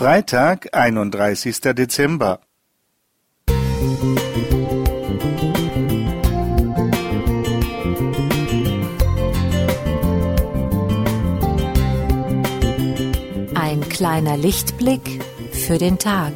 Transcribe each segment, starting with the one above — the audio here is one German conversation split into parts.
Freitag, einunddreißigster Dezember. Ein kleiner Lichtblick für den Tag.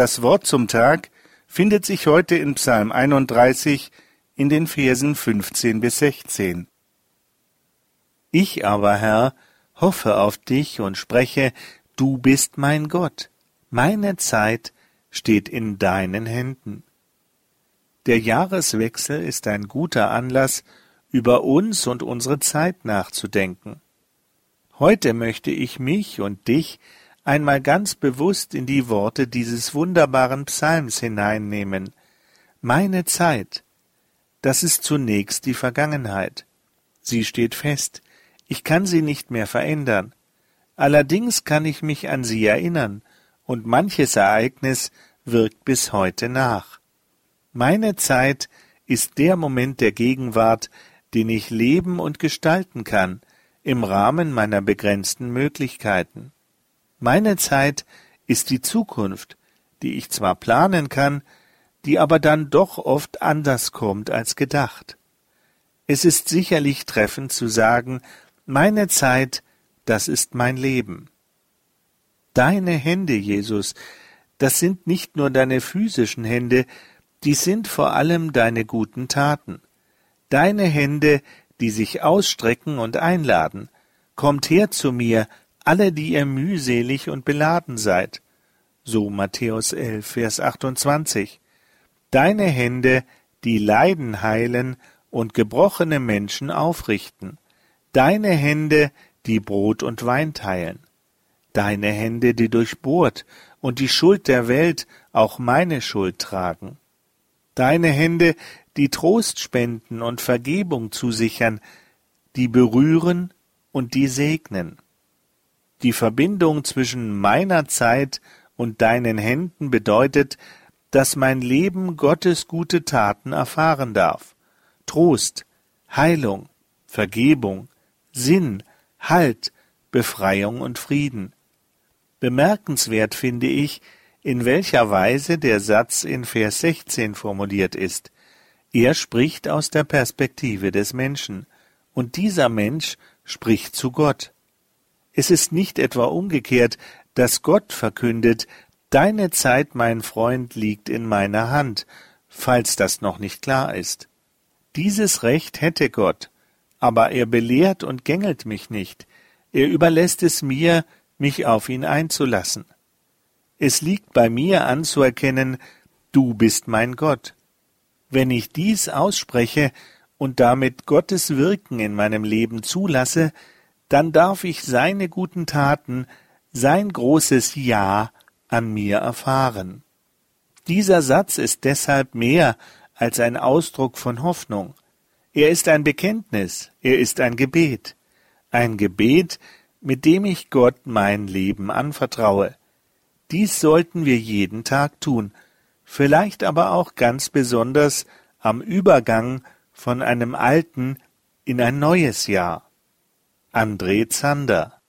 Das Wort zum Tag findet sich heute in Psalm 31 in den Versen 15 bis 16. Ich aber, Herr, hoffe auf dich und spreche, du bist mein Gott. Meine Zeit steht in deinen Händen. Der Jahreswechsel ist ein guter Anlass, über uns und unsere Zeit nachzudenken. Heute möchte ich mich und dich einmal ganz bewusst in die Worte dieses wunderbaren Psalms hineinnehmen. Meine Zeit, das ist zunächst die Vergangenheit. Sie steht fest, ich kann sie nicht mehr verändern. Allerdings kann ich mich an sie erinnern, und manches Ereignis wirkt bis heute nach. Meine Zeit ist der Moment der Gegenwart, den ich leben und gestalten kann, im Rahmen meiner begrenzten Möglichkeiten. Meine Zeit ist die Zukunft, die ich zwar planen kann, die aber dann doch oft anders kommt als gedacht. Es ist sicherlich treffend zu sagen, meine Zeit, das ist mein Leben. Deine Hände, Jesus, das sind nicht nur deine physischen Hände, die sind vor allem deine guten Taten. Deine Hände, die sich ausstrecken und einladen. Kommt her zu mir, alle, die ihr mühselig und beladen seid. So Matthäus 11, Vers 28. Deine Hände, die Leiden heilen und gebrochene Menschen aufrichten. Deine Hände, die Brot und Wein teilen. Deine Hände, die durchbohrt und die Schuld der Welt, auch meine Schuld tragen. Deine Hände, die Trost spenden und Vergebung zusichern, die berühren und die segnen. Die Verbindung zwischen meiner Zeit und deinen Händen bedeutet, dass mein Leben Gottes gute Taten erfahren darf. Trost, Heilung, Vergebung, Sinn, Halt, Befreiung und Frieden. Bemerkenswert finde ich, in welcher Weise der Satz in Vers 16 formuliert ist. Er spricht aus der Perspektive des Menschen, und dieser Mensch spricht zu Gott. Es ist nicht etwa umgekehrt, dass Gott verkündet, Deine Zeit, mein Freund, liegt in meiner Hand, falls das noch nicht klar ist. Dieses Recht hätte Gott, aber er belehrt und gängelt mich nicht, er überlässt es mir, mich auf ihn einzulassen. Es liegt bei mir anzuerkennen, du bist mein Gott. Wenn ich dies ausspreche und damit Gottes Wirken in meinem Leben zulasse, dann darf ich seine guten Taten, sein großes Ja an mir erfahren. Dieser Satz ist deshalb mehr als ein Ausdruck von Hoffnung. Er ist ein Bekenntnis, er ist ein Gebet, ein Gebet, mit dem ich Gott mein Leben anvertraue. Dies sollten wir jeden Tag tun, vielleicht aber auch ganz besonders am Übergang von einem alten in ein neues Jahr. André Zander.